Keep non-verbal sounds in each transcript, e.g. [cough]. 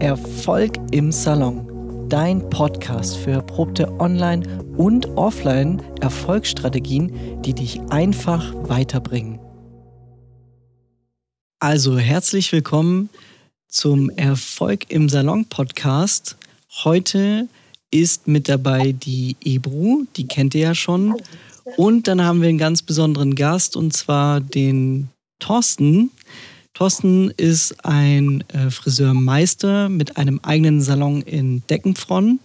Erfolg im Salon. Dein Podcast für erprobte Online- und Offline-Erfolgsstrategien, die dich einfach weiterbringen. Also herzlich willkommen zum Erfolg im Salon Podcast. Heute ist mit dabei die Ebru, die kennt ihr ja schon. Und dann haben wir einen ganz besonderen Gast und zwar den Thorsten. Thorsten ist ein äh, Friseurmeister mit einem eigenen Salon in Deckenfronn.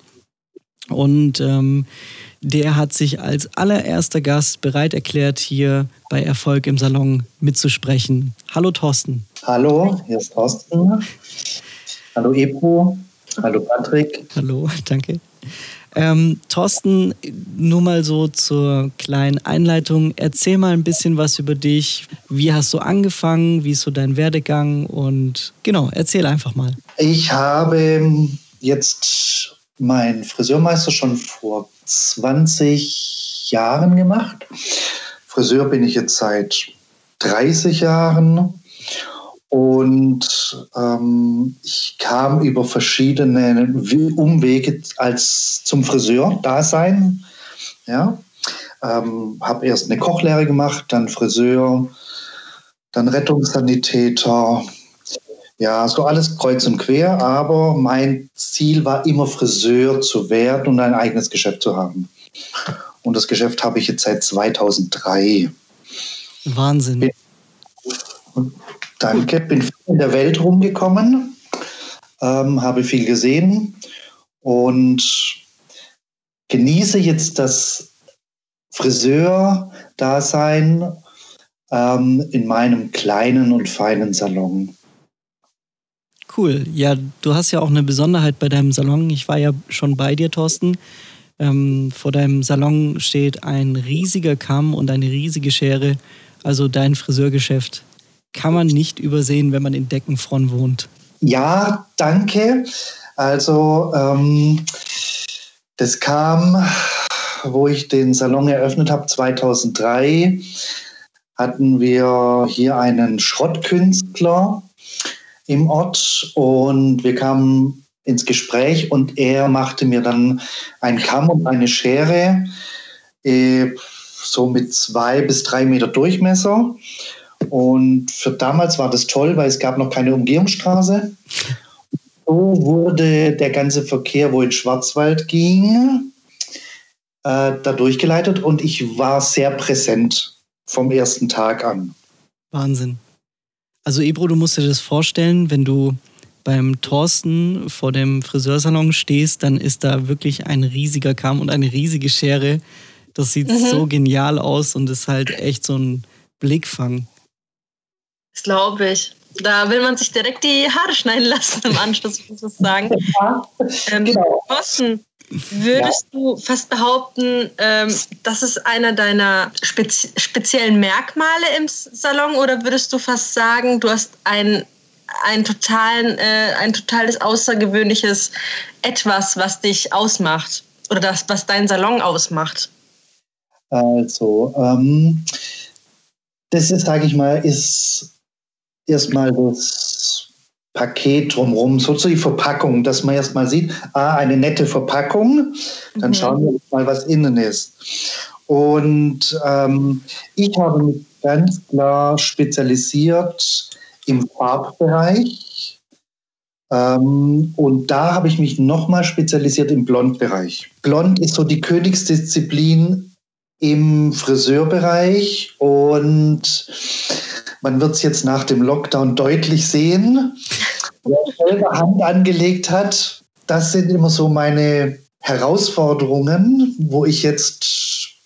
Und ähm, der hat sich als allererster Gast bereit erklärt, hier bei Erfolg im Salon mitzusprechen. Hallo Thorsten. Hallo, hier ist Thorsten. Hallo Ebro. Hallo Patrick. Hallo, [laughs] danke. Ähm, Thorsten, nur mal so zur kleinen Einleitung. Erzähl mal ein bisschen was über dich. Wie hast du angefangen? Wie ist so dein Werdegang? Und genau, erzähl einfach mal. Ich habe jetzt meinen Friseurmeister schon vor 20 Jahren gemacht. Friseur bin ich jetzt seit 30 Jahren. Und ähm, ich kam über verschiedene Umwege als zum Friseur-Dasein. Ja, ähm, habe erst eine Kochlehre gemacht, dann Friseur, dann Rettungssanitäter. Ja, so alles kreuz und quer. Aber mein Ziel war immer Friseur zu werden und ein eigenes Geschäft zu haben. Und das Geschäft habe ich jetzt seit 2003. Wahnsinn. Bin, Danke, bin viel in der Welt rumgekommen, ähm, habe viel gesehen und genieße jetzt das Friseur-Dasein ähm, in meinem kleinen und feinen Salon. Cool. Ja, du hast ja auch eine Besonderheit bei deinem Salon. Ich war ja schon bei dir, Thorsten. Ähm, vor deinem Salon steht ein riesiger Kamm und eine riesige Schere, also dein Friseurgeschäft kann man nicht übersehen, wenn man in Deckenfronn wohnt. Ja, danke. Also ähm, das kam, wo ich den Salon eröffnet habe, 2003, hatten wir hier einen Schrottkünstler im Ort und wir kamen ins Gespräch und er machte mir dann einen Kamm und eine Schere, äh, so mit zwei bis drei Meter Durchmesser. Und für damals war das toll, weil es gab noch keine Umgehungsstraße. So wurde der ganze Verkehr, wo in Schwarzwald ging, äh, da durchgeleitet und ich war sehr präsent vom ersten Tag an. Wahnsinn. Also Ebro, du musst dir das vorstellen, wenn du beim Thorsten vor dem Friseursalon stehst, dann ist da wirklich ein riesiger Kamm und eine riesige Schere. Das sieht mhm. so genial aus und ist halt echt so ein Blickfang. Das glaube ich. Da will man sich direkt die Haare schneiden lassen im Anschluss, muss ich sagen. Ja, ähm, genau. Thorsten, würdest ja. du fast behaupten, ähm, das ist einer deiner spezi speziellen Merkmale im Salon oder würdest du fast sagen, du hast ein, ein, totalen, äh, ein totales außergewöhnliches Etwas, was dich ausmacht oder das, was dein Salon ausmacht? Also, ähm, das ist, sage ich mal, ist erstmal das Paket drumherum, so die Verpackung, dass man erstmal sieht, ah, eine nette Verpackung, dann mhm. schauen wir mal, was innen ist. Und ähm, ich habe mich ganz klar spezialisiert im Farbbereich. Ähm, und da habe ich mich nochmal spezialisiert im Blondbereich. Blond ist so die Königsdisziplin im Friseurbereich und man wird es jetzt nach dem Lockdown deutlich sehen. Wer selber Hand angelegt hat, das sind immer so meine Herausforderungen, wo ich jetzt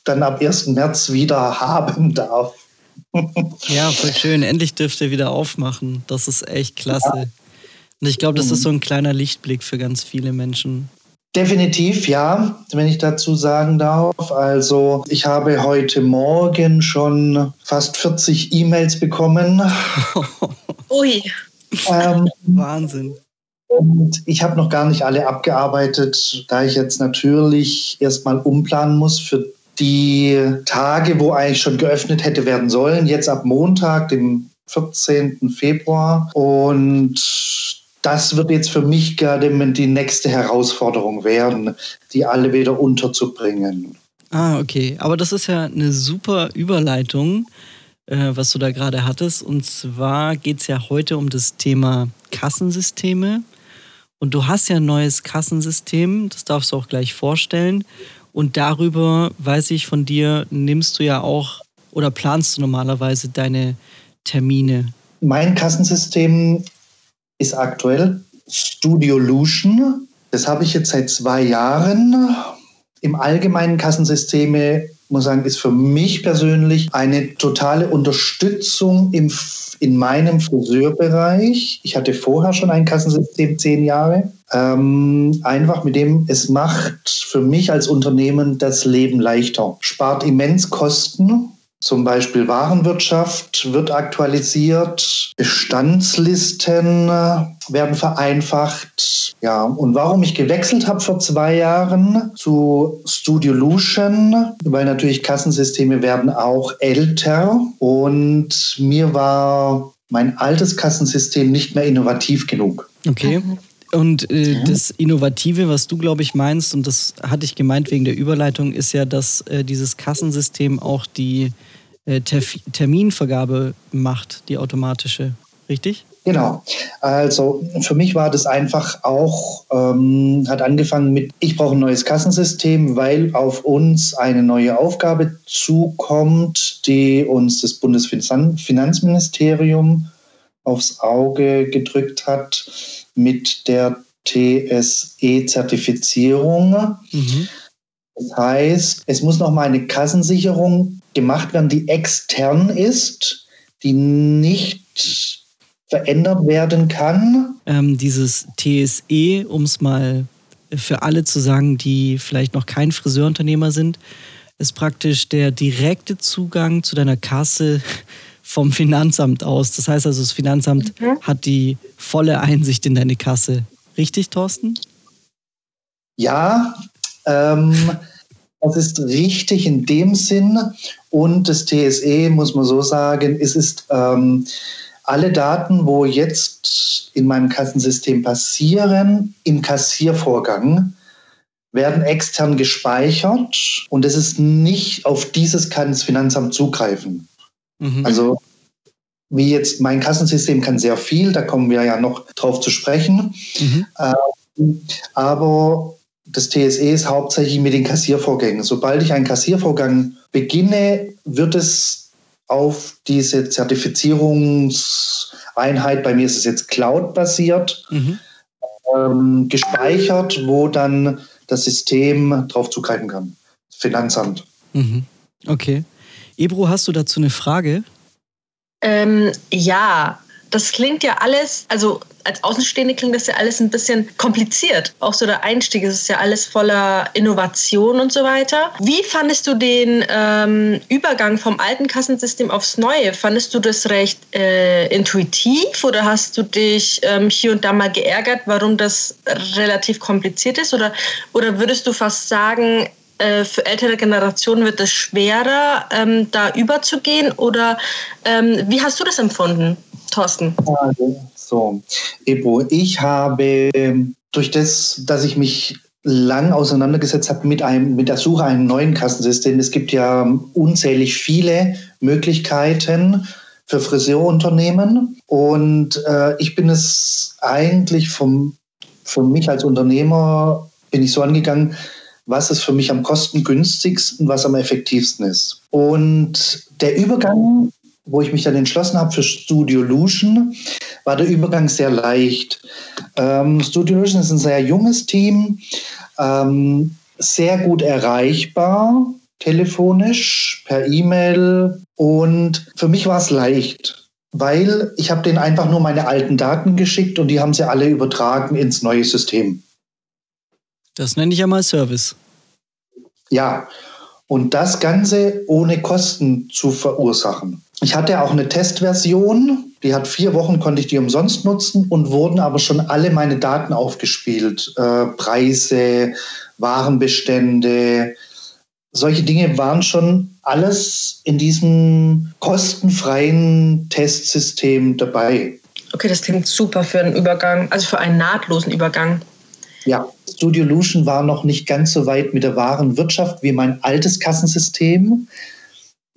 dann ab 1. März wieder [laughs] haben darf. ja, voll schön. Endlich dürft ihr wieder aufmachen. Das ist echt klasse. Ja. Und ich glaube, das ist so ein kleiner Lichtblick für ganz viele Menschen. Definitiv, ja, wenn ich dazu sagen darf. Also ich habe heute Morgen schon fast 40 E-Mails bekommen. [laughs] Ui. Ähm, Wahnsinn. Und ich habe noch gar nicht alle abgearbeitet, da ich jetzt natürlich erstmal umplanen muss für die Tage, wo eigentlich schon geöffnet hätte werden sollen. Jetzt ab Montag, dem 14. Februar. Und das wird jetzt für mich gerade die nächste Herausforderung werden, die alle wieder unterzubringen. Ah, okay. Aber das ist ja eine super Überleitung, äh, was du da gerade hattest. Und zwar geht es ja heute um das Thema Kassensysteme. Und du hast ja ein neues Kassensystem, das darfst du auch gleich vorstellen. Und darüber, weiß ich von dir, nimmst du ja auch oder planst du normalerweise deine Termine? Mein Kassensystem ist aktuell Studiolution. Das habe ich jetzt seit zwei Jahren. Im allgemeinen Kassensysteme muss sagen, ist für mich persönlich eine totale Unterstützung im, in meinem Friseurbereich. Ich hatte vorher schon ein Kassensystem zehn Jahre. Ähm, einfach mit dem, es macht für mich als Unternehmen das Leben leichter. Spart immens Kosten zum Beispiel Warenwirtschaft wird aktualisiert, Bestandslisten werden vereinfacht. Ja, und warum ich gewechselt habe vor zwei Jahren zu Studiolution, weil natürlich Kassensysteme werden auch älter und mir war mein altes Kassensystem nicht mehr innovativ genug. Okay. Und äh, das Innovative, was du, glaube ich, meinst, und das hatte ich gemeint wegen der Überleitung, ist ja, dass äh, dieses Kassensystem auch die äh, Terminvergabe macht, die automatische, richtig? Genau. Also für mich war das einfach auch, ähm, hat angefangen mit, ich brauche ein neues Kassensystem, weil auf uns eine neue Aufgabe zukommt, die uns das Bundesfinanzministerium aufs Auge gedrückt hat mit der TSE-Zertifizierung. Mhm. Das heißt, es muss noch mal eine Kassensicherung gemacht werden, die extern ist, die nicht verändert werden kann. Ähm, dieses TSE, um es mal für alle zu sagen, die vielleicht noch kein Friseurunternehmer sind, ist praktisch der direkte Zugang zu deiner Kasse [laughs] vom Finanzamt aus. Das heißt also, das Finanzamt mhm. hat die volle Einsicht in deine Kasse. Richtig, Thorsten? Ja, ähm, das ist richtig in dem Sinn. Und das TSE, muss man so sagen, es ist ähm, alle Daten, wo jetzt in meinem Kassensystem passieren, im Kassiervorgang, werden extern gespeichert und es ist nicht auf dieses kann das Finanzamt zugreifen. Mhm. Also wie jetzt mein Kassensystem kann sehr viel, da kommen wir ja noch drauf zu sprechen. Mhm. Ähm, aber das TSE ist hauptsächlich mit den Kassiervorgängen. Sobald ich einen Kassiervorgang beginne, wird es auf diese Zertifizierungseinheit, bei mir ist es jetzt Cloud-basiert, mhm. ähm, gespeichert, wo dann das System darauf zugreifen kann. Finanzamt. Mhm. Okay. Ebro, hast du dazu eine Frage? Ähm, ja, das klingt ja alles, also als Außenstehende klingt das ja alles ein bisschen kompliziert. Auch so der Einstieg es ist ja alles voller Innovation und so weiter. Wie fandest du den ähm, Übergang vom alten Kassensystem aufs neue? Fandest du das recht äh, intuitiv oder hast du dich ähm, hier und da mal geärgert, warum das relativ kompliziert ist? Oder, oder würdest du fast sagen, äh, für ältere Generationen wird es schwerer, ähm, da überzugehen? Oder ähm, wie hast du das empfunden, Thorsten? Also, so, Ebo, ich habe durch das, dass ich mich lang auseinandergesetzt habe mit, einem, mit der Suche einem neuen Kassensystem. Es gibt ja unzählig viele Möglichkeiten für Friseurunternehmen. Und äh, ich bin es eigentlich vom, für mich als Unternehmer, bin ich so angegangen, was ist für mich am kostengünstigsten, was am effektivsten ist. Und der Übergang wo ich mich dann entschlossen habe für Studio Lution, war der Übergang sehr leicht. Ähm, Studio Lution ist ein sehr junges Team, ähm, sehr gut erreichbar, telefonisch, per E-Mail. Und für mich war es leicht, weil ich habe denen einfach nur meine alten Daten geschickt und die haben sie alle übertragen ins neue System. Das nenne ich ja mal Service. Ja, und das Ganze ohne Kosten zu verursachen. Ich hatte auch eine Testversion, die hat vier Wochen, konnte ich die umsonst nutzen und wurden aber schon alle meine Daten aufgespielt. Äh, Preise, Warenbestände, solche Dinge waren schon alles in diesem kostenfreien Testsystem dabei. Okay, das klingt super für einen Übergang, also für einen nahtlosen Übergang. Ja, Studiolution war noch nicht ganz so weit mit der wahren Wirtschaft wie mein altes Kassensystem.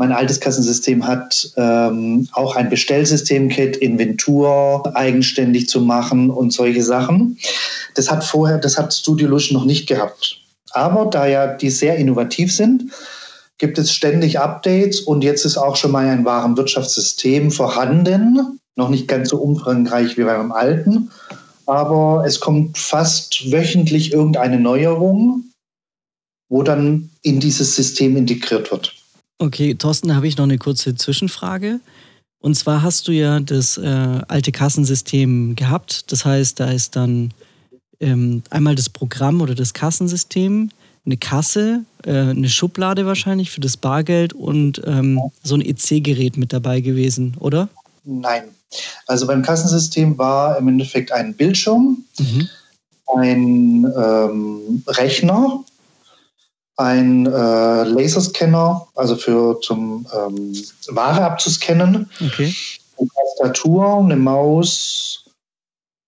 Mein altes Kassensystem hat ähm, auch ein Bestellsystem-Kit, Inventur eigenständig zu machen und solche Sachen. Das hat vorher, das hat Studiolution noch nicht gehabt. Aber da ja die sehr innovativ sind, gibt es ständig Updates und jetzt ist auch schon mal ein wahren Wirtschaftssystem vorhanden. Noch nicht ganz so umfangreich wie beim alten, aber es kommt fast wöchentlich irgendeine Neuerung, wo dann in dieses System integriert wird. Okay, Thorsten, da habe ich noch eine kurze Zwischenfrage. Und zwar hast du ja das äh, alte Kassensystem gehabt. Das heißt, da ist dann ähm, einmal das Programm oder das Kassensystem, eine Kasse, äh, eine Schublade wahrscheinlich für das Bargeld und ähm, so ein EC-Gerät mit dabei gewesen, oder? Nein. Also beim Kassensystem war im Endeffekt ein Bildschirm, mhm. ein ähm, Rechner ein äh, Laserscanner, also für zum ähm, Ware abzuscannen, okay. eine Tastatur, eine Maus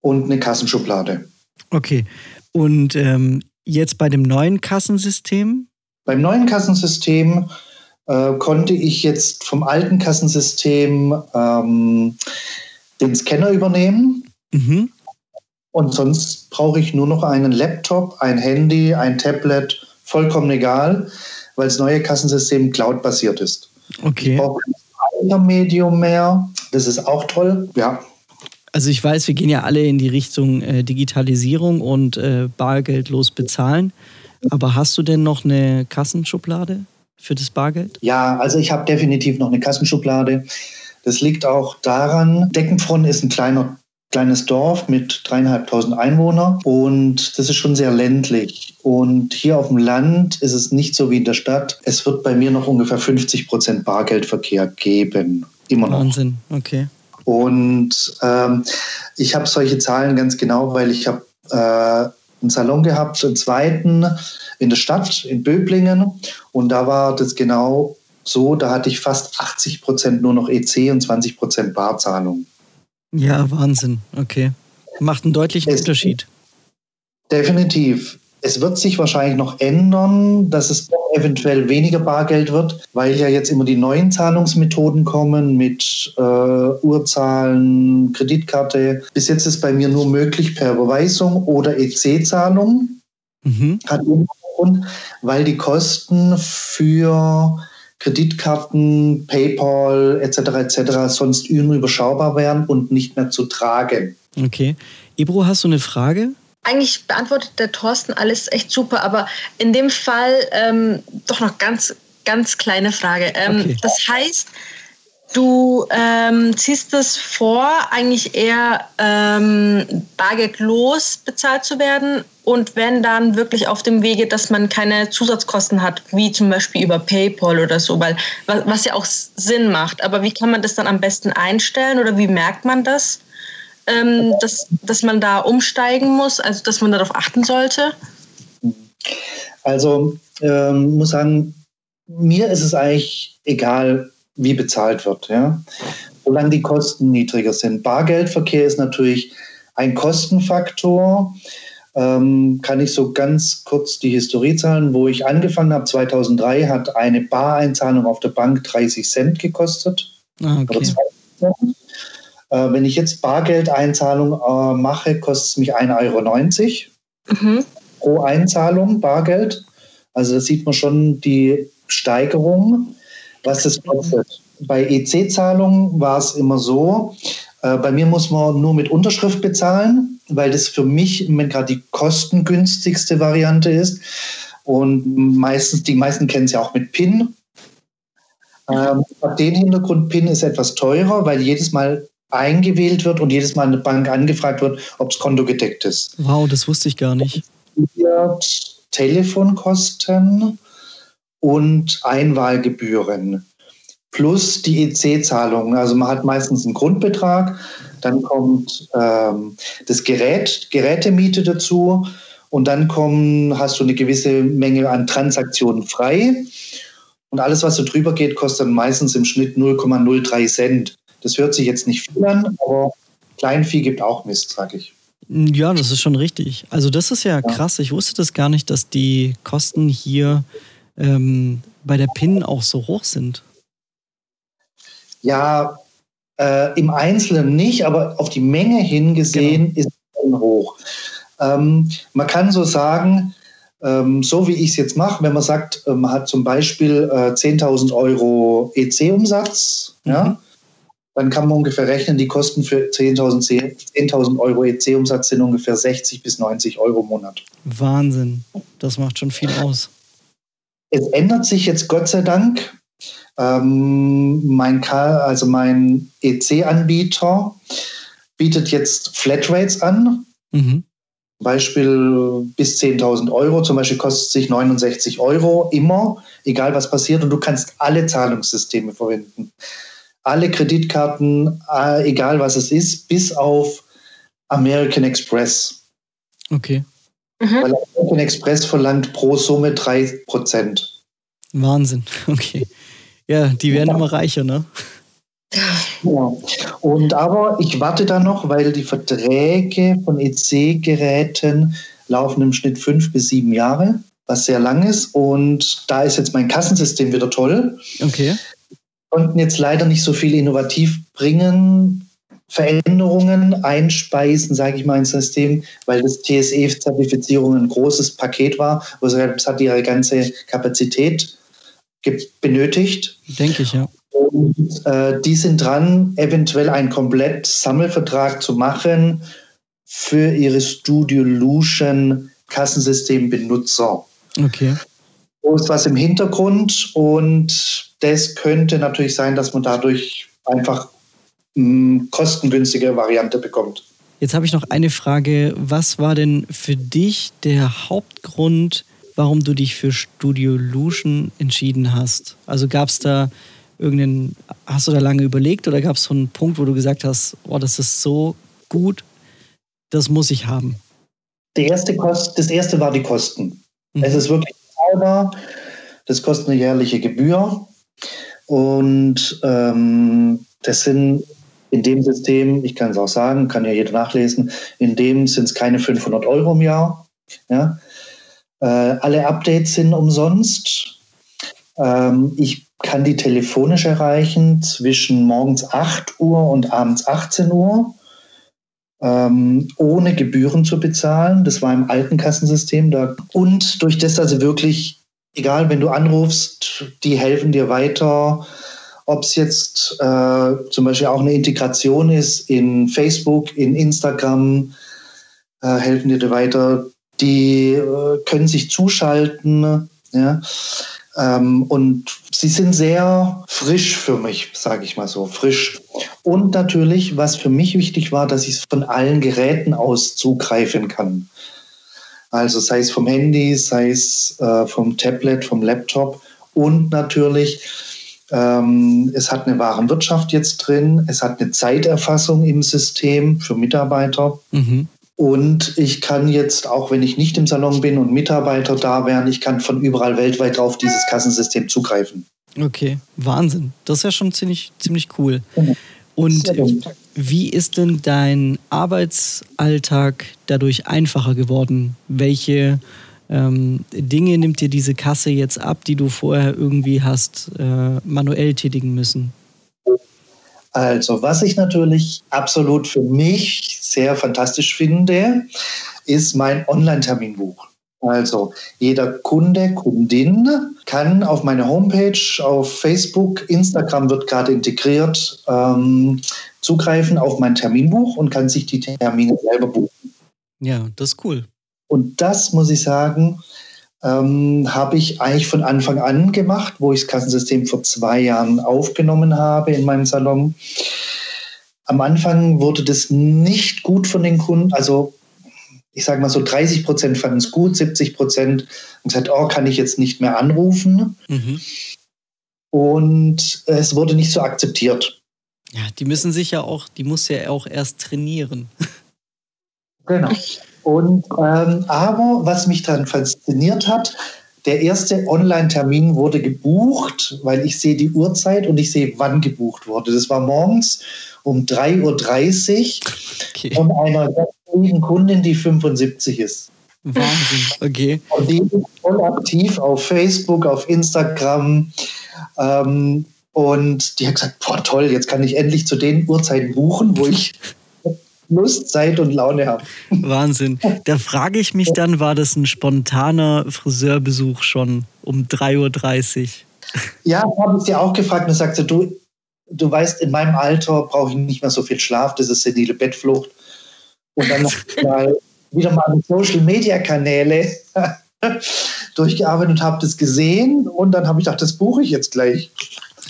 und eine Kassenschublade. Okay. Und ähm, jetzt bei dem neuen Kassensystem? Beim neuen Kassensystem äh, konnte ich jetzt vom alten Kassensystem ähm, den Scanner übernehmen. Mhm. Und sonst brauche ich nur noch einen Laptop, ein Handy, ein Tablet vollkommen egal, weil das neue Kassensystem cloud-basiert ist. Okay. Ich brauche kein Medium mehr. Das ist auch toll. Ja. Also ich weiß, wir gehen ja alle in die Richtung äh, Digitalisierung und äh, bargeldlos bezahlen. Aber hast du denn noch eine Kassenschublade für das Bargeld? Ja, also ich habe definitiv noch eine Kassenschublade. Das liegt auch daran, Deckenfront ist ein kleiner kleines Dorf mit dreieinhalbtausend Einwohnern und das ist schon sehr ländlich. Und hier auf dem Land ist es nicht so wie in der Stadt. Es wird bei mir noch ungefähr 50 Prozent Bargeldverkehr geben. Immer noch. Wahnsinn, okay. Und ähm, ich habe solche Zahlen ganz genau, weil ich habe äh, einen Salon gehabt, einen zweiten in der Stadt, in Böblingen. Und da war das genau so, da hatte ich fast 80 Prozent nur noch EC und 20 Prozent Barzahlung. Ja, Wahnsinn. Okay. Macht einen deutlichen es, Unterschied. Definitiv. Es wird sich wahrscheinlich noch ändern, dass es eventuell weniger Bargeld wird, weil ja jetzt immer die neuen Zahlungsmethoden kommen mit äh, Urzahlen, Kreditkarte. Bis jetzt ist bei mir nur möglich per Überweisung oder EC-Zahlung. Mhm. Hat Grund, weil die Kosten für Kreditkarten, PayPal etc. etc. sonst unüberschaubar wären und nicht mehr zu tragen. Okay. Ebro, hast du eine Frage? Eigentlich beantwortet der Thorsten alles echt super, aber in dem Fall ähm, doch noch ganz, ganz kleine Frage. Ähm, okay. Das heißt, Du ähm, ziehst es vor, eigentlich eher ähm, bargeldlos bezahlt zu werden und wenn dann wirklich auf dem Wege, dass man keine Zusatzkosten hat, wie zum Beispiel über PayPal oder so, weil was ja auch Sinn macht. Aber wie kann man das dann am besten einstellen oder wie merkt man das, ähm, dass, dass man da umsteigen muss, also dass man darauf achten sollte? Also ähm, muss sagen, mir ist es eigentlich egal, wie bezahlt wird. Ja? Solange die Kosten niedriger sind. Bargeldverkehr ist natürlich ein Kostenfaktor. Ähm, kann ich so ganz kurz die Historie zahlen. Wo ich angefangen habe, 2003, hat eine Bareinzahlung auf der Bank 30 Cent gekostet. Ah, okay. Äh, wenn ich jetzt Bargeldeinzahlung äh, mache, kostet es mich 1,90 Euro mhm. pro Einzahlung Bargeld. Also da sieht man schon die Steigerung was das kostet. Bei EC-Zahlungen war es immer so, äh, bei mir muss man nur mit Unterschrift bezahlen, weil das für mich im Moment gerade die kostengünstigste Variante ist. Und meistens, die meisten kennen es ja auch mit PIN. Ähm, den Hintergrund, PIN ist etwas teurer, weil jedes Mal eingewählt wird und jedes Mal eine Bank angefragt wird, ob das Konto gedeckt ist. Wow, das wusste ich gar nicht. Telefonkosten und Einwahlgebühren plus die EC-Zahlungen. Also man hat meistens einen Grundbetrag, dann kommt ähm, das Gerät, Gerätemiete dazu und dann kommen, hast du eine gewisse Menge an Transaktionen frei. Und alles, was so drüber geht, kostet dann meistens im Schnitt 0,03 Cent. Das hört sich jetzt nicht viel an, aber Kleinvieh gibt auch Mist, sag ich. Ja, das ist schon richtig. Also das ist ja krass. Ich wusste das gar nicht, dass die Kosten hier ähm, bei der PIN auch so hoch sind. Ja, äh, im Einzelnen nicht, aber auf die Menge hingesehen genau. ist es hoch. Ähm, man kann so sagen, ähm, so wie ich es jetzt mache, wenn man sagt, äh, man hat zum Beispiel äh, 10.000 Euro EC-Umsatz, mhm. ja, dann kann man ungefähr rechnen, die Kosten für 10.000 10 Euro EC-Umsatz sind ungefähr 60 bis 90 Euro im Monat. Wahnsinn, das macht schon viel aus. Es ändert sich jetzt Gott sei Dank. Ähm, mein, also mein EC-Anbieter bietet jetzt Flatrates an. Mhm. Beispiel bis 10.000 Euro, zum Beispiel kostet sich 69 Euro immer, egal was passiert, und du kannst alle Zahlungssysteme verwenden. Alle Kreditkarten, äh, egal was es ist, bis auf American Express. Okay. Mhm. Weil American Express verlangt pro Summe 3%. Wahnsinn, [laughs] okay. Ja, die werden ja. immer reicher, ne? Ja. Und aber ich warte da noch, weil die Verträge von EC-Geräten laufen im Schnitt fünf bis sieben Jahre, was sehr lang ist. Und da ist jetzt mein Kassensystem wieder toll. Okay. Konnten jetzt leider nicht so viel innovativ bringen, Veränderungen einspeisen, sage ich mal, ins System, weil das TSE-Zertifizierung ein großes Paket war. Also es hat ihre ganze Kapazität benötigt. Denke ich, ja. Und äh, die sind dran, eventuell einen komplett Sammelvertrag zu machen für ihre Studio Lution Kassensystem-Benutzer. Okay. So ist was im Hintergrund und das könnte natürlich sein, dass man dadurch einfach kostengünstige Variante bekommt. Jetzt habe ich noch eine Frage. Was war denn für dich der Hauptgrund, warum du dich für Studio Lution entschieden hast? Also gab es da irgendeinen, hast du da lange überlegt oder gab es so einen Punkt, wo du gesagt hast, oh, das ist so gut, das muss ich haben? Der erste Kost, das erste war die Kosten. Mhm. Es ist wirklich zahlbar, das kostet eine jährliche Gebühr und ähm, das sind in dem System, ich kann es auch sagen, kann ja jeder nachlesen, in dem sind es keine 500 Euro im Jahr. Ja? Äh, alle Updates sind umsonst. Ähm, ich kann die telefonisch erreichen zwischen morgens 8 Uhr und abends 18 Uhr, ähm, ohne Gebühren zu bezahlen. Das war im alten Kassensystem. Da. Und durch das also wirklich, egal, wenn du anrufst, die helfen dir weiter. Ob es jetzt äh, zum Beispiel auch eine Integration ist in Facebook, in Instagram, äh, helfen dir weiter. Die äh, können sich zuschalten. Ja. Ähm, und sie sind sehr frisch für mich, sage ich mal so, frisch. Und natürlich, was für mich wichtig war, dass ich es von allen Geräten aus zugreifen kann. Also sei es vom Handy, sei es äh, vom Tablet, vom Laptop und natürlich, ähm, es hat eine Warenwirtschaft jetzt drin, es hat eine Zeiterfassung im System für Mitarbeiter. Mhm. Und ich kann jetzt, auch wenn ich nicht im Salon bin und Mitarbeiter da wären, ich kann von überall weltweit auf dieses Kassensystem zugreifen. Okay, Wahnsinn. Das ist ja schon ziemlich, ziemlich cool. Und wie ist denn dein Arbeitsalltag dadurch einfacher geworden? Welche ähm, Dinge nimmt dir diese Kasse jetzt ab, die du vorher irgendwie hast äh, manuell tätigen müssen? Also, was ich natürlich absolut für mich sehr fantastisch finde, ist mein Online-Terminbuch. Also jeder Kunde, Kundin kann auf meine Homepage, auf Facebook, Instagram wird gerade integriert, ähm, zugreifen auf mein Terminbuch und kann sich die Termine selber buchen. Ja, das ist cool. Und das muss ich sagen, ähm, habe ich eigentlich von Anfang an gemacht, wo ich das Kassensystem vor zwei Jahren aufgenommen habe in meinem Salon. Am Anfang wurde das nicht gut von den Kunden, also ich sage mal so 30 Prozent fanden es gut, 70 Prozent haben gesagt, oh, kann ich jetzt nicht mehr anrufen. Mhm. Und es wurde nicht so akzeptiert. Ja, die müssen sich ja auch, die muss ja auch erst trainieren. Genau. Und ähm, aber was mich dann fasziniert hat, der erste Online-Termin wurde gebucht, weil ich sehe die Uhrzeit und ich sehe, wann gebucht wurde. Das war morgens um 3.30 Uhr okay. von einer ganz Kundin, die 75 ist. Wahnsinn, okay. Und die ist voll aktiv auf Facebook, auf Instagram. Ähm, und die hat gesagt, boah toll, jetzt kann ich endlich zu den Uhrzeiten buchen, wo ich Lust, Zeit und Laune habe. Wahnsinn. Da frage ich mich dann, war das ein spontaner Friseurbesuch schon um 3.30 Uhr? Ja, habe ich sie auch gefragt und sagte, du, du weißt, in meinem Alter brauche ich nicht mehr so viel Schlaf, das ist senile Bettflucht. Und dann [laughs] mal wieder mal die Social Media Kanäle [laughs] durchgearbeitet und habe das gesehen und dann habe ich gedacht, das buche ich jetzt gleich.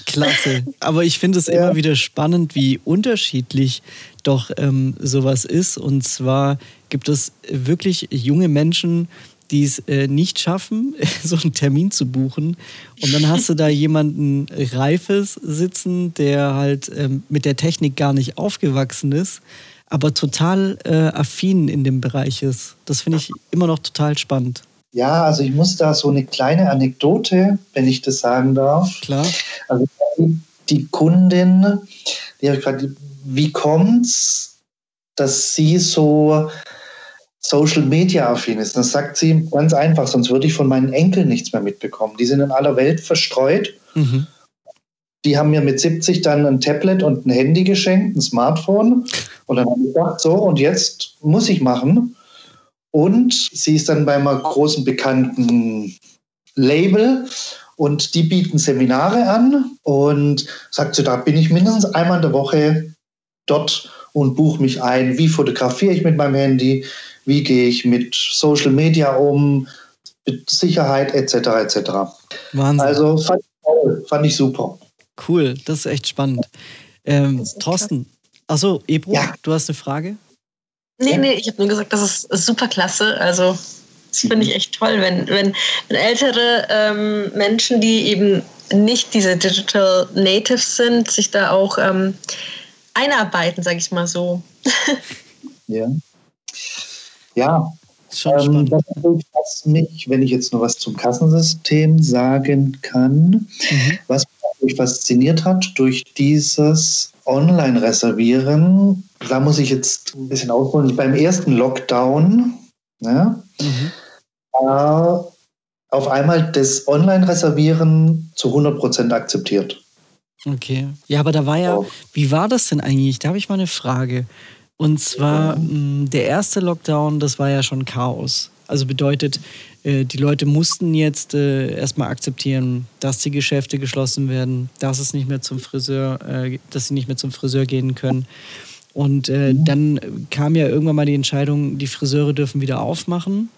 Klasse. Aber ich finde es ja. immer wieder spannend, wie unterschiedlich doch ähm, sowas ist. Und zwar gibt es wirklich junge Menschen, die es äh, nicht schaffen, [laughs] so einen Termin zu buchen. Und dann hast du da [laughs] jemanden Reifes sitzen, der halt ähm, mit der Technik gar nicht aufgewachsen ist, aber total äh, affin in dem Bereich ist. Das finde ich immer noch total spannend. Ja, also ich muss da so eine kleine Anekdote, wenn ich das sagen darf. Klar. Also die Kundin, die habe ich gefragt, wie kommt's, dass sie so Social Media affin ist? Das sagt sie ganz einfach, sonst würde ich von meinen Enkeln nichts mehr mitbekommen. Die sind in aller Welt verstreut. Mhm. Die haben mir mit 70 dann ein Tablet und ein Handy geschenkt, ein Smartphone. Und dann habe ich gedacht, so, und jetzt muss ich machen. Und sie ist dann bei einem großen bekannten Label und die bieten Seminare an und sagt sie, da bin ich mindestens einmal in der Woche dort und buche mich ein. Wie fotografiere ich mit meinem Handy? Wie gehe ich mit Social Media um? Mit Sicherheit etc. etc. Wahnsinn. Also fand ich, fand ich super. Cool, das ist echt spannend. Ähm, Thorsten, achso, Ebro, ja. du hast eine Frage? Nee, nee, ich habe nur gesagt, das ist super klasse. Also das finde ich echt toll, wenn, wenn, wenn ältere ähm, Menschen, die eben nicht diese Digital Natives sind, sich da auch ähm, einarbeiten, sage ich mal so. [laughs] ja. Ja. Ähm, das ist was mich, wenn ich jetzt noch was zum Kassensystem sagen kann, mhm. was mich fasziniert hat durch dieses Online-Reservieren, da muss ich jetzt ein bisschen ausholen. Beim ersten Lockdown, ja, mhm. äh, auf einmal das Online-Reservieren zu 100% akzeptiert. Okay. Ja, aber da war ja, wie war das denn eigentlich? Da habe ich mal eine Frage. Und zwar, mh, der erste Lockdown, das war ja schon Chaos. Also bedeutet, äh, die Leute mussten jetzt äh, erstmal akzeptieren, dass die Geschäfte geschlossen werden, dass es nicht mehr zum Friseur, äh, dass sie nicht mehr zum Friseur gehen können. Und äh, mhm. dann kam ja irgendwann mal die Entscheidung, die Friseure dürfen wieder aufmachen.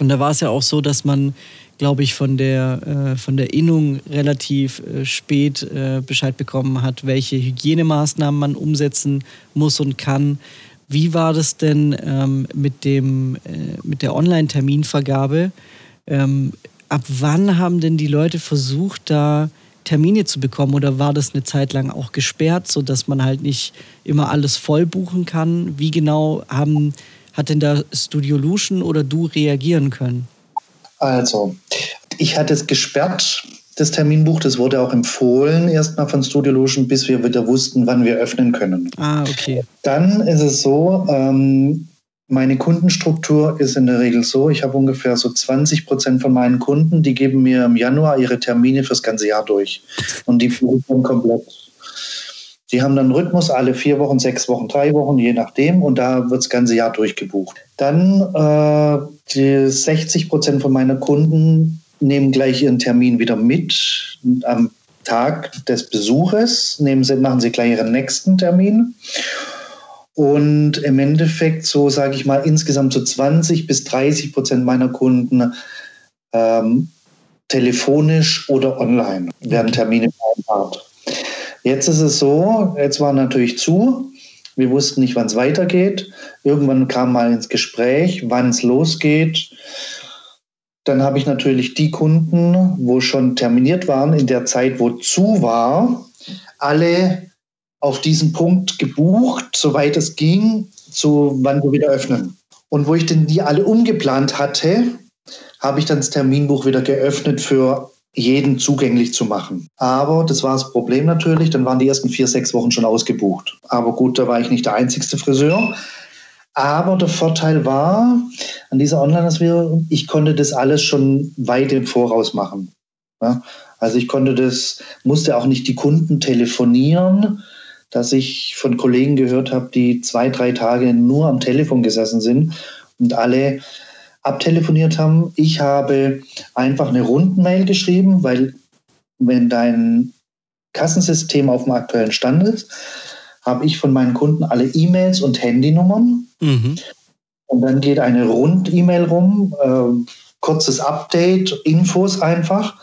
Und da war es ja auch so, dass man, glaube ich, von der, äh, von der Innung relativ äh, spät äh, Bescheid bekommen hat, welche Hygienemaßnahmen man umsetzen muss und kann. Wie war das denn ähm, mit, dem, äh, mit der Online-Terminvergabe? Ähm, ab wann haben denn die Leute versucht, da Termine zu bekommen oder war das eine Zeit lang auch gesperrt, sodass man halt nicht immer alles voll buchen kann? Wie genau haben hat denn da Studio Lution oder du reagieren können? Also, ich hatte es gesperrt, das Terminbuch. Das wurde auch empfohlen erstmal von Studio Lution, bis wir wieder wussten, wann wir öffnen können. Ah, okay. Dann ist es so, ähm, meine Kundenstruktur ist in der Regel so, ich habe ungefähr so 20 Prozent von meinen Kunden, die geben mir im Januar ihre Termine fürs ganze Jahr durch. Und die buchen komplett Sie haben dann Rhythmus alle vier Wochen, sechs Wochen, drei Wochen, je nachdem. Und da wird das ganze Jahr durchgebucht. Dann äh, die 60 Prozent von meinen Kunden nehmen gleich ihren Termin wieder mit. Am Tag des Besuches nehmen sie, machen sie gleich ihren nächsten Termin. Und im Endeffekt, so sage ich mal, insgesamt so 20 bis 30 Prozent meiner Kunden ähm, telefonisch oder online werden Termine vereinbart. Jetzt ist es so, jetzt war natürlich zu. Wir wussten nicht, wann es weitergeht. Irgendwann kam mal ins Gespräch, wann es losgeht. Dann habe ich natürlich die Kunden, wo schon terminiert waren, in der Zeit, wo zu war, alle auf diesen Punkt gebucht, soweit es ging, zu wann wir wieder öffnen. Und wo ich denn die alle umgeplant hatte, habe ich dann das Terminbuch wieder geöffnet für jeden zugänglich zu machen. Aber das war das Problem natürlich, dann waren die ersten vier, sechs Wochen schon ausgebucht. Aber gut, da war ich nicht der einzigste Friseur. Aber der Vorteil war an dieser Online-Ausbildung, ich konnte das alles schon weit im Voraus machen. Ja? Also ich konnte das, musste auch nicht die Kunden telefonieren, dass ich von Kollegen gehört habe, die zwei, drei Tage nur am Telefon gesessen sind und alle abtelefoniert haben. Ich habe einfach eine Rundenmail geschrieben, weil wenn dein Kassensystem auf dem aktuellen Stand ist, habe ich von meinen Kunden alle E-Mails und Handynummern. Mhm. Und dann geht eine Rund-E-Mail rum, äh, kurzes Update, Infos einfach.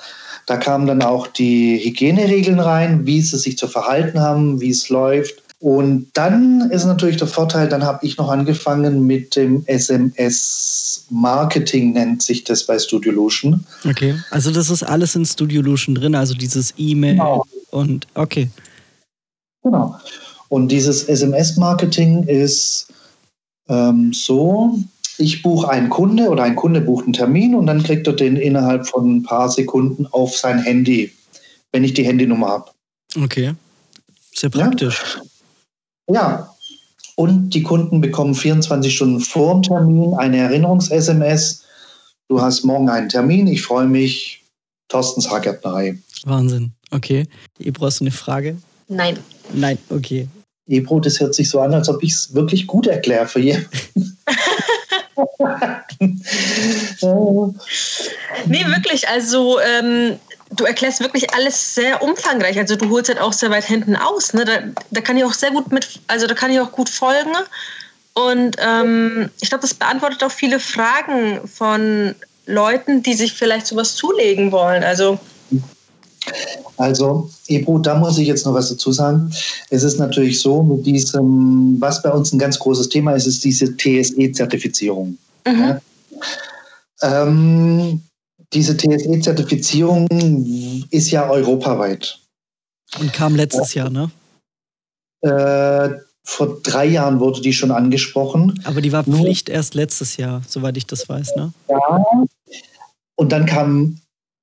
Da kamen dann auch die Hygieneregeln rein, wie sie sich zu verhalten haben, wie es läuft. Und dann ist natürlich der Vorteil, dann habe ich noch angefangen mit dem SMS-Marketing, nennt sich das bei Studiolution. Okay, also das ist alles in Studiolution drin, also dieses E-Mail genau. und okay. Genau. Und dieses SMS-Marketing ist ähm, so, ich buche einen Kunde oder ein Kunde bucht einen Termin und dann kriegt er den innerhalb von ein paar Sekunden auf sein Handy, wenn ich die Handynummer habe. Okay. Sehr praktisch. Ja. Ja. Und die Kunden bekommen 24 Stunden vor dem Termin eine Erinnerungs-SMS. Du hast morgen einen Termin, ich freue mich. Thorstens Haargärtnerei. Wahnsinn. Okay. Ebro, hast du eine Frage? Nein. Nein, okay. Ebro, das hört sich so an, als ob ich es wirklich gut erkläre für jemanden. [laughs] [laughs] nee, wirklich. Also ähm, du erklärst wirklich alles sehr umfangreich. Also du holst halt auch sehr weit hinten aus. Ne? Da, da kann ich auch sehr gut mit, also da kann ich auch gut folgen. Und ähm, ich glaube, das beantwortet auch viele Fragen von Leuten, die sich vielleicht sowas zulegen wollen. Also also, Ebro, da muss ich jetzt noch was dazu sagen. Es ist natürlich so, mit diesem, was bei uns ein ganz großes Thema ist, ist diese TSE-Zertifizierung. Mhm. Ja? Ähm, diese TSE-Zertifizierung ist ja europaweit. Und kam letztes ja. Jahr, ne? Äh, vor drei Jahren wurde die schon angesprochen. Aber die war Pflicht Nur, erst letztes Jahr, soweit ich das weiß, ne? Ja. Und dann kam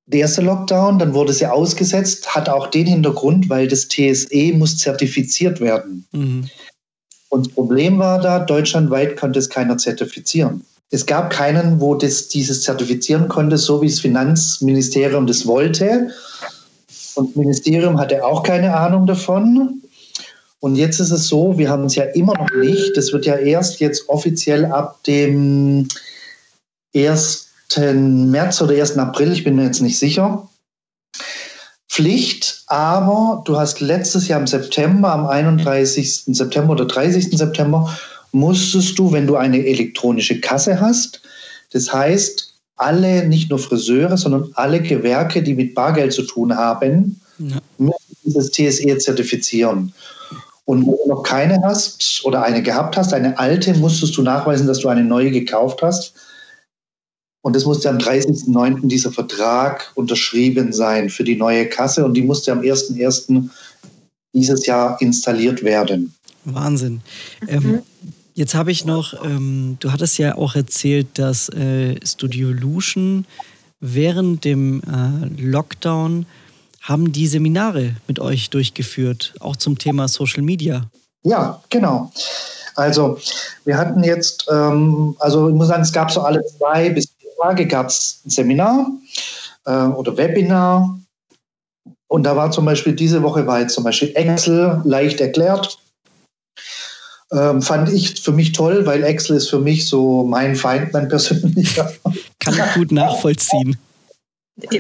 der erste Lockdown, dann wurde sie ausgesetzt, hat auch den Hintergrund, weil das TSE muss zertifiziert werden. Mhm. Und das Problem war da, deutschlandweit konnte es keiner zertifizieren. Es gab keinen, wo das, dieses zertifizieren konnte, so wie das Finanzministerium das wollte. Und das Ministerium hatte auch keine Ahnung davon. Und jetzt ist es so, wir haben es ja immer noch nicht. Das wird ja erst jetzt offiziell ab dem 1. März oder 1. April, ich bin mir jetzt nicht sicher. Pflicht, aber du hast letztes Jahr im September, am 31. September oder 30. September, musstest du, wenn du eine elektronische Kasse hast, das heißt, alle, nicht nur Friseure, sondern alle Gewerke, die mit Bargeld zu tun haben, ja. müssen dieses TSE zertifizieren. Und wenn du noch keine hast oder eine gehabt hast, eine alte, musstest du nachweisen, dass du eine neue gekauft hast. Und es musste am 30.09. dieser Vertrag unterschrieben sein für die neue Kasse und die musste am 1.01. dieses Jahr installiert werden. Wahnsinn. Ähm, mhm. Jetzt habe ich noch, ähm, du hattest ja auch erzählt, dass äh, Studio Lution während dem äh, Lockdown haben die Seminare mit euch durchgeführt, auch zum Thema Social Media. Ja, genau. Also wir hatten jetzt, ähm, also ich muss sagen, es gab so alle zwei bis Tage gab es ein Seminar äh, oder Webinar. Und da war zum Beispiel diese Woche war jetzt zum Beispiel Excel leicht erklärt. Ähm, fand ich für mich toll, weil Excel ist für mich so mein Feind, mein persönlicher. [laughs] Kann ich gut nachvollziehen.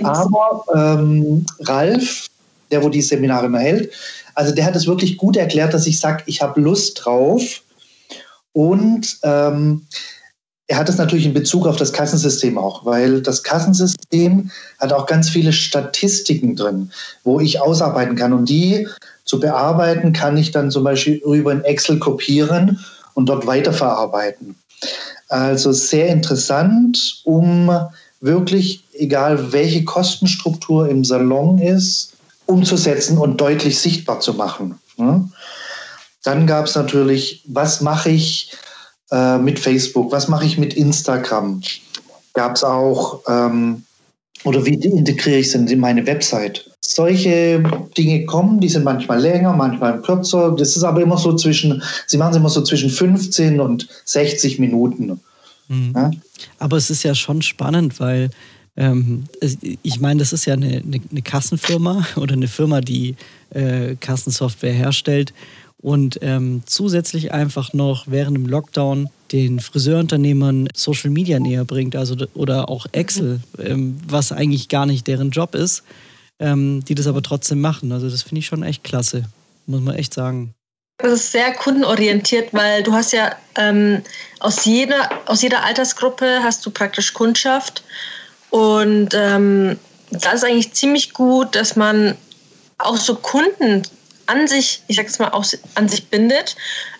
Aber ähm, Ralf, der wo die Seminare immer hält, also der hat es wirklich gut erklärt, dass ich sage, ich habe Lust drauf. Und ähm, er hat es natürlich in Bezug auf das Kassensystem auch, weil das Kassensystem hat auch ganz viele Statistiken drin, wo ich ausarbeiten kann. Und die zu bearbeiten kann ich dann zum Beispiel über ein Excel kopieren und dort weiterverarbeiten. Also sehr interessant, um wirklich, egal welche Kostenstruktur im Salon ist, umzusetzen und deutlich sichtbar zu machen. Dann gab es natürlich, was mache ich, äh, mit Facebook? Was mache ich mit Instagram? gab es auch, ähm, oder wie integriere ich es in meine Website? Solche Dinge kommen, die sind manchmal länger, manchmal kürzer. Das ist aber immer so zwischen, sie machen es immer so zwischen 15 und 60 Minuten. Mhm. Ja? Aber es ist ja schon spannend, weil ähm, ich meine, das ist ja eine, eine, eine, Kassenfirma [laughs] oder eine Firma, die äh, Kassensoftware herstellt und ähm, zusätzlich einfach noch während dem Lockdown den Friseurunternehmern Social Media näher bringt, also oder auch Excel, ähm, was eigentlich gar nicht deren Job ist, ähm, die das aber trotzdem machen. Also das finde ich schon echt klasse, muss man echt sagen. Das ist sehr kundenorientiert, weil du hast ja ähm, aus, jeder, aus jeder Altersgruppe hast du praktisch Kundschaft und ähm, das ist eigentlich ziemlich gut, dass man auch so Kunden an sich, ich sag's mal, auch an sich bindet,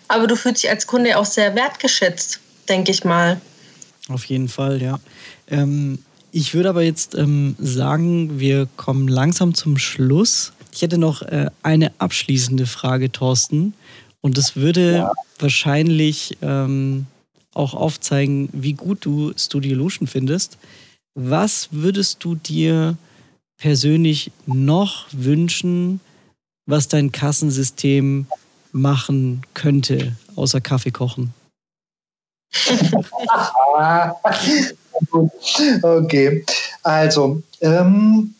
aber du fühlst dich als Kunde auch sehr wertgeschätzt, denke ich mal. Auf jeden Fall, ja. Ähm, ich würde aber jetzt ähm, sagen, wir kommen langsam zum Schluss. Ich hätte noch äh, eine abschließende Frage, Thorsten. Und das würde ja. wahrscheinlich ähm, auch aufzeigen, wie gut du Studio Lution findest. Was würdest du dir persönlich noch wünschen, was dein Kassensystem machen könnte, außer Kaffee kochen? Okay, also ähm,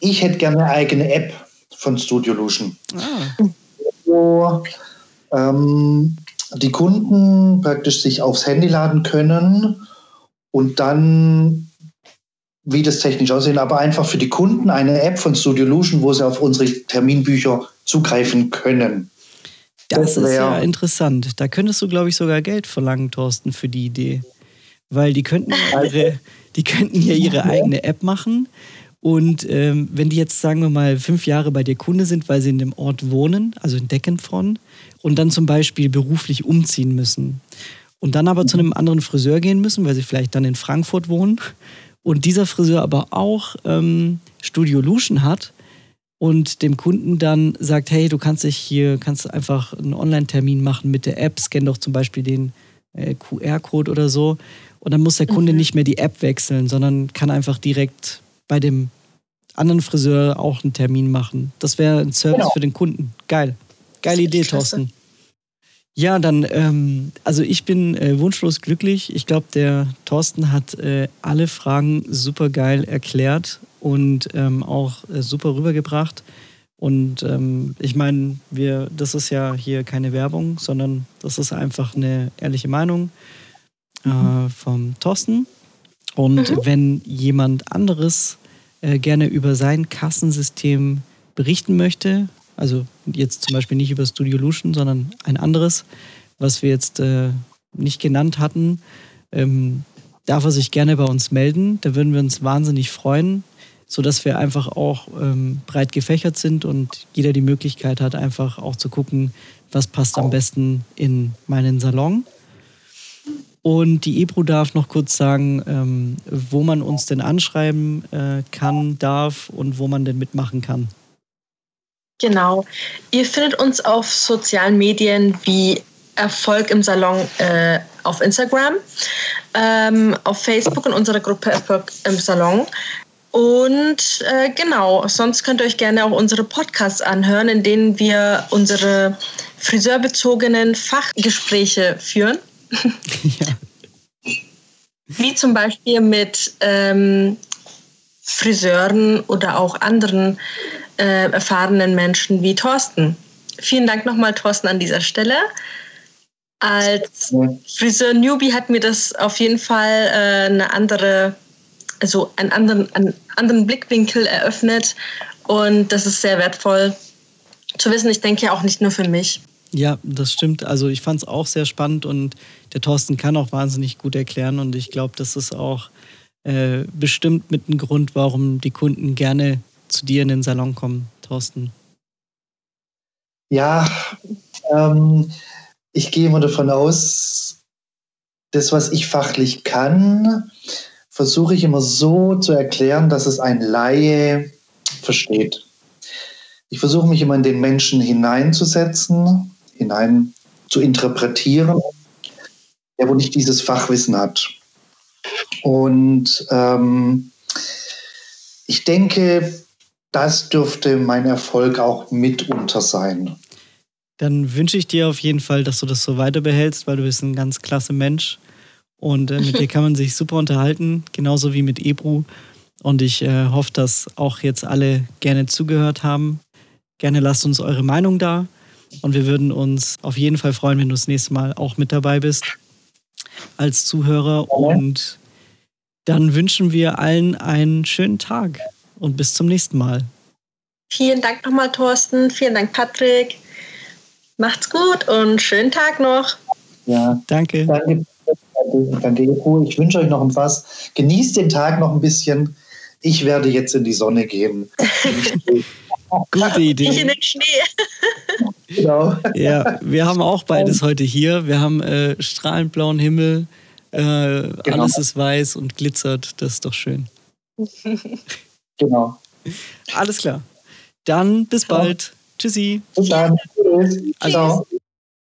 ich hätte gerne eine eigene App von Studio Lution, ah. wo ähm, die Kunden praktisch sich aufs Handy laden können und dann wie das technisch aussehen, aber einfach für die Kunden eine App von Studio Lution, wo sie auf unsere Terminbücher zugreifen können. Das, das ist ja interessant. Da könntest du, glaube ich, sogar Geld verlangen, Thorsten, für die Idee. Weil die könnten ja ihre, die könnten ja ihre eigene App machen. Und ähm, wenn die jetzt, sagen wir mal, fünf Jahre bei dir Kunde sind, weil sie in dem Ort wohnen, also in Deckenfron, und dann zum Beispiel beruflich umziehen müssen und dann aber zu einem anderen Friseur gehen müssen, weil sie vielleicht dann in Frankfurt wohnen und dieser Friseur aber auch ähm, Studio Lution hat und dem Kunden dann sagt, hey, du kannst dich hier, kannst einfach einen Online-Termin machen mit der App, scan doch zum Beispiel den äh, QR-Code oder so. Und dann muss der Kunde mhm. nicht mehr die App wechseln, sondern kann einfach direkt bei dem anderen Friseur auch einen Termin machen. Das wäre ein Service genau. für den Kunden. Geil. Geile Idee, Thorsten. Ja, dann, ähm, also ich bin äh, wunschlos glücklich. Ich glaube, der Thorsten hat äh, alle Fragen super geil erklärt und ähm, auch äh, super rübergebracht. Und ähm, ich meine, wir, das ist ja hier keine Werbung, sondern das ist einfach eine ehrliche Meinung äh, vom Thorsten. Und mhm. wenn jemand anderes äh, gerne über sein Kassensystem berichten möchte, also jetzt zum Beispiel nicht über Studio Lution, sondern ein anderes, was wir jetzt äh, nicht genannt hatten. Ähm, darf er sich gerne bei uns melden. Da würden wir uns wahnsinnig freuen, sodass wir einfach auch ähm, breit gefächert sind und jeder die Möglichkeit hat, einfach auch zu gucken, was passt am besten in meinen Salon. Und die Ebro darf noch kurz sagen, ähm, wo man uns denn anschreiben äh, kann, darf und wo man denn mitmachen kann. Genau. Ihr findet uns auf sozialen Medien wie Erfolg im Salon äh, auf Instagram, ähm, auf Facebook in unserer Gruppe Erfolg im Salon. Und äh, genau, sonst könnt ihr euch gerne auch unsere Podcasts anhören, in denen wir unsere friseurbezogenen Fachgespräche führen. Ja. Wie zum Beispiel mit ähm, Friseuren oder auch anderen äh, erfahrenen Menschen wie Thorsten. Vielen Dank nochmal, Thorsten, an dieser Stelle. Als Friseur-Newbie hat mir das auf jeden Fall äh, eine andere, also einen anderen, einen anderen Blickwinkel eröffnet. Und das ist sehr wertvoll zu wissen. Ich denke ja auch nicht nur für mich. Ja, das stimmt. Also ich fand es auch sehr spannend und der Thorsten kann auch wahnsinnig gut erklären. Und ich glaube, das ist auch äh, bestimmt mit einem Grund, warum die Kunden gerne zu dir in den Salon kommen, Thorsten? Ja, ähm, ich gehe immer davon aus, das, was ich fachlich kann, versuche ich immer so zu erklären, dass es ein Laie versteht. Ich versuche mich immer in den Menschen hineinzusetzen, hinein zu interpretieren, der wo nicht dieses Fachwissen hat. Und ähm, ich denke, das dürfte mein Erfolg auch mitunter sein. Dann wünsche ich dir auf jeden Fall, dass du das so weiter behältst, weil du bist ein ganz klasse Mensch und äh, mit [laughs] dir kann man sich super unterhalten, genauso wie mit Ebru. Und ich äh, hoffe, dass auch jetzt alle gerne zugehört haben. Gerne lasst uns eure Meinung da. Und wir würden uns auf jeden Fall freuen, wenn du das nächste Mal auch mit dabei bist als Zuhörer. Und dann wünschen wir allen einen schönen Tag und bis zum nächsten Mal. Vielen Dank nochmal, Thorsten. Vielen Dank, Patrick. Macht's gut und schönen Tag noch. Ja, danke. Danke, danke Ich wünsche euch noch ein was. Genießt den Tag noch ein bisschen. Ich werde jetzt in die Sonne gehen. [laughs] Gute Idee. Ich in den Schnee. [laughs] Genau. Ja, wir haben auch beides heute hier. Wir haben äh, strahlend blauen Himmel. Äh, genau. Alles ist weiß und glitzert. Das ist doch schön. [laughs] Genau. Alles klar. Dann bis bald. Tschüssi. Bis dann. Tschüss. Also.